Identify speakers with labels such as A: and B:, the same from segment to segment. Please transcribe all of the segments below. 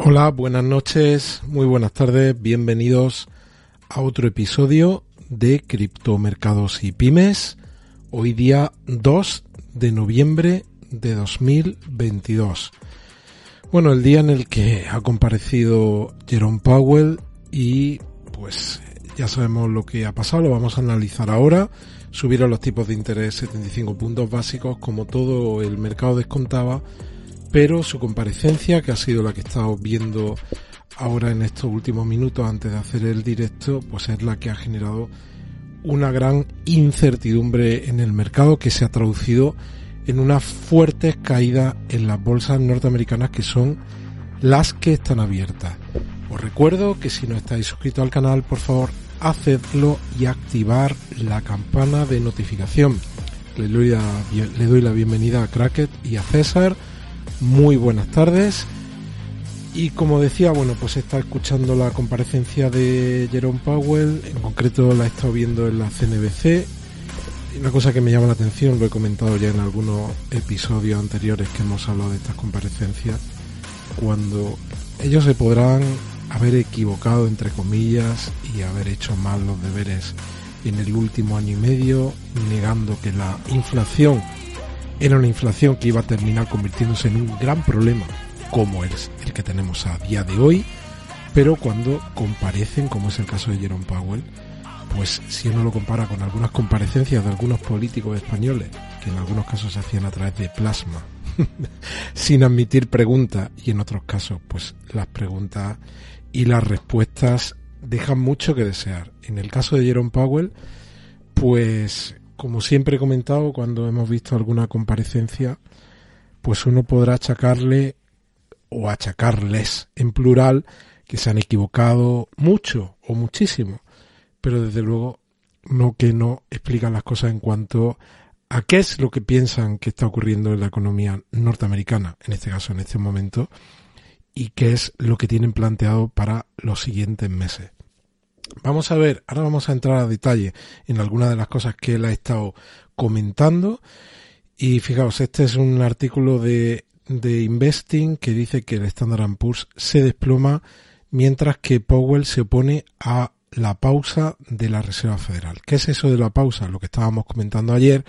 A: Hola, buenas noches, muy buenas tardes, bienvenidos a otro episodio de Criptomercados y Pymes. Hoy día 2 de noviembre de 2022. Bueno, el día en el que ha comparecido Jerome Powell y pues ya sabemos lo que ha pasado, lo vamos a analizar ahora. Subieron los tipos de interés 75 puntos básicos como todo el mercado descontaba pero su comparecencia, que ha sido la que he estado viendo ahora en estos últimos minutos antes de hacer el directo, pues es la que ha generado una gran incertidumbre en el mercado que se ha traducido en una fuerte caída en las bolsas norteamericanas que son las que están abiertas. Os recuerdo que si no estáis suscritos al canal, por favor, hacedlo y activar la campana de notificación. Le doy la, le doy la bienvenida a Cracket y a César muy buenas tardes. Y como decía, bueno, pues está escuchando la comparecencia de Jerome Powell, en concreto la he estado viendo en la CNBC. Una cosa que me llama la atención, lo he comentado ya en algunos episodios anteriores que hemos hablado de estas comparecencias, cuando ellos se podrán haber equivocado, entre comillas, y haber hecho mal los deberes en el último año y medio, negando que la inflación era una inflación que iba a terminar convirtiéndose en un gran problema, como es el que tenemos a día de hoy, pero cuando comparecen, como es el caso de Jerome Powell, pues si uno lo compara con algunas comparecencias de algunos políticos españoles, que en algunos casos se hacían a través de plasma, sin admitir preguntas, y en otros casos, pues las preguntas y las respuestas dejan mucho que desear. En el caso de Jerome Powell, pues como siempre he comentado cuando hemos visto alguna comparecencia, pues uno podrá achacarle o achacarles en plural que se han equivocado mucho o muchísimo, pero desde luego no que no explican las cosas en cuanto a qué es lo que piensan que está ocurriendo en la economía norteamericana, en este caso, en este momento, y qué es lo que tienen planteado para los siguientes meses. Vamos a ver, ahora vamos a entrar a detalle en algunas de las cosas que él ha estado comentando. Y fijaos, este es un artículo de, de Investing que dice que el Standard Poor's se desploma mientras que Powell se opone a la pausa de la Reserva Federal. ¿Qué es eso de la pausa? Lo que estábamos comentando ayer,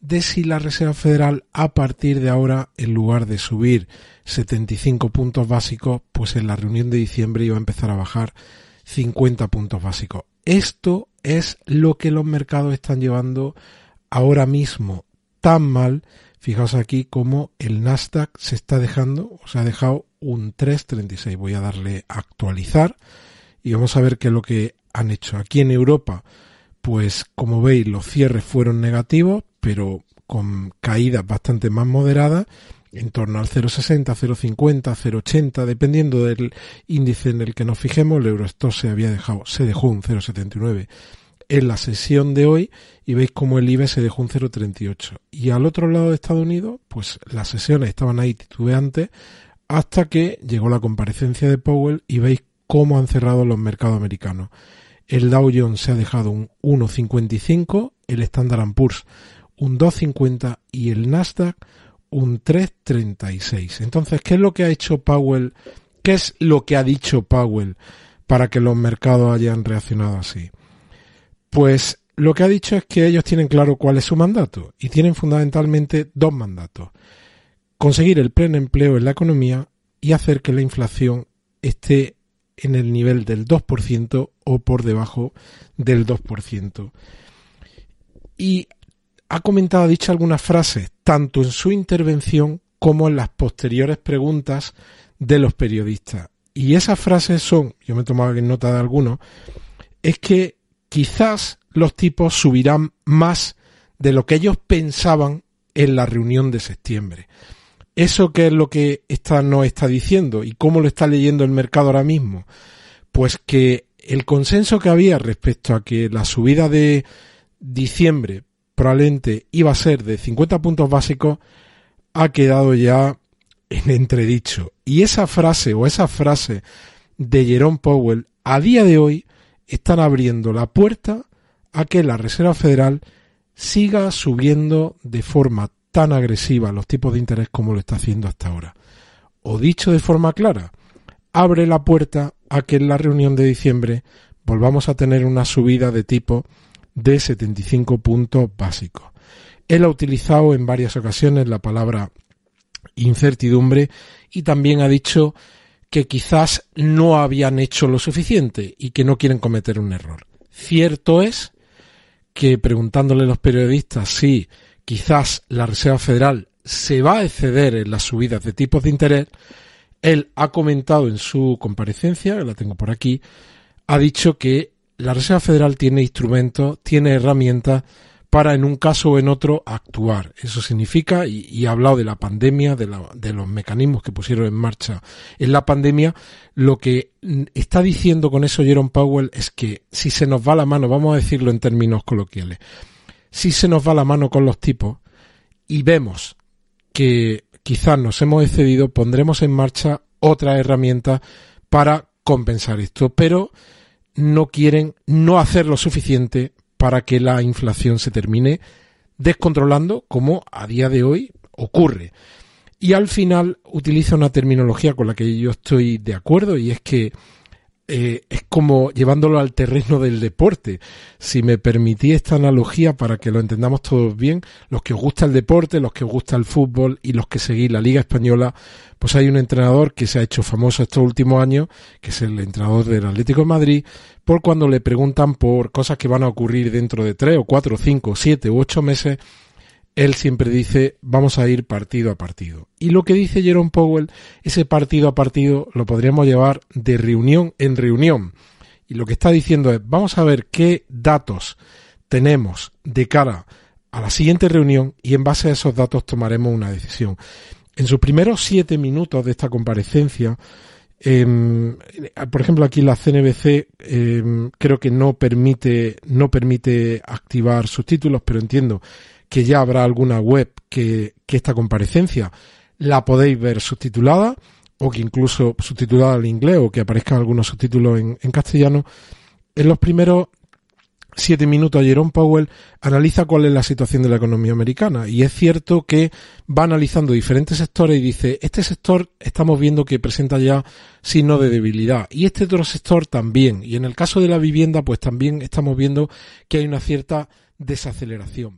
A: de si la Reserva Federal a partir de ahora, en lugar de subir 75 puntos básicos, pues en la reunión de diciembre iba a empezar a bajar 50 puntos básicos. Esto es lo que los mercados están llevando ahora mismo tan mal. Fijaos aquí como el Nasdaq se está dejando, o se ha dejado un 3.36. Voy a darle a actualizar y vamos a ver qué es lo que han hecho. Aquí en Europa, pues como veis, los cierres fueron negativos, pero con caídas bastante más moderadas en torno al 0,60, 0,50, 0,80, dependiendo del índice en el que nos fijemos, el Eurostox se había dejado, se dejó un 0,79 en la sesión de hoy y veis como el IBE se dejó un 0,38. Y al otro lado de Estados Unidos, pues las sesiones estaban ahí titubeantes hasta que llegó la comparecencia de Powell y veis cómo han cerrado los mercados americanos. El Dow Jones se ha dejado un 1,55, el Standard Poor's un 2,50 y el Nasdaq un 3.36. Entonces, ¿qué es lo que ha hecho Powell? ¿Qué es lo que ha dicho Powell para que los mercados hayan reaccionado así? Pues lo que ha dicho es que ellos tienen claro cuál es su mandato y tienen fundamentalmente dos mandatos. Conseguir el pleno empleo en la economía y hacer que la inflación esté en el nivel del 2% o por debajo del 2%. Y ha comentado, ha dicho algunas frases, tanto en su intervención como en las posteriores preguntas de los periodistas. Y esas frases son, yo me en nota de algunos, es que quizás los tipos subirán más de lo que ellos pensaban en la reunión de septiembre. ¿Eso qué es lo que esta nos está diciendo y cómo lo está leyendo el mercado ahora mismo? Pues que el consenso que había respecto a que la subida de diciembre probablemente iba a ser de 50 puntos básicos, ha quedado ya en entredicho. Y esa frase o esa frase de Jerome Powell a día de hoy están abriendo la puerta a que la Reserva Federal siga subiendo de forma tan agresiva los tipos de interés como lo está haciendo hasta ahora. O dicho de forma clara, abre la puerta a que en la reunión de diciembre volvamos a tener una subida de tipo de 75 puntos básicos. Él ha utilizado en varias ocasiones la palabra incertidumbre y también ha dicho que quizás no habían hecho lo suficiente y que no quieren cometer un error. Cierto es que preguntándole a los periodistas si quizás la Reserva Federal se va a exceder en las subidas de tipos de interés, él ha comentado en su comparecencia, la tengo por aquí, ha dicho que la Reserva Federal tiene instrumentos, tiene herramientas para en un caso o en otro actuar. Eso significa, y, ha hablado de la pandemia, de, de, los mecanismos que pusieron en marcha en la pandemia, lo que está diciendo con eso Jerome Powell es que si se nos va la mano, vamos a decirlo en términos coloquiales, si se nos va la mano con los tipos y vemos que quizás nos hemos excedido, pondremos en marcha otra herramienta para compensar esto, pero no quieren no hacer lo suficiente para que la inflación se termine descontrolando como a día de hoy ocurre. Y al final utiliza una terminología con la que yo estoy de acuerdo y es que eh, es como llevándolo al terreno del deporte. Si me permití esta analogía para que lo entendamos todos bien, los que os gusta el deporte, los que os gusta el fútbol y los que seguís la Liga Española, pues hay un entrenador que se ha hecho famoso estos últimos años, que es el entrenador del Atlético de Madrid, por cuando le preguntan por cosas que van a ocurrir dentro de tres o cuatro, cinco, siete u ocho meses, él siempre dice vamos a ir partido a partido. Y lo que dice Jerome Powell, ese partido a partido lo podríamos llevar de reunión en reunión. Y lo que está diciendo es vamos a ver qué datos tenemos de cara a la siguiente reunión y en base a esos datos tomaremos una decisión. En sus primeros siete minutos de esta comparecencia, em, por ejemplo, aquí la CNBC em, creo que no permite, no permite activar subtítulos, pero entiendo que ya habrá alguna web que, esta comparecencia la podéis ver subtitulada o que incluso subtitulada al inglés o que aparezcan algunos subtítulos en, en castellano. En los primeros siete minutos Jerome Powell analiza cuál es la situación de la economía americana y es cierto que va analizando diferentes sectores y dice este sector estamos viendo que presenta ya signos de debilidad y este otro sector también y en el caso de la vivienda pues también estamos viendo que hay una cierta desaceleración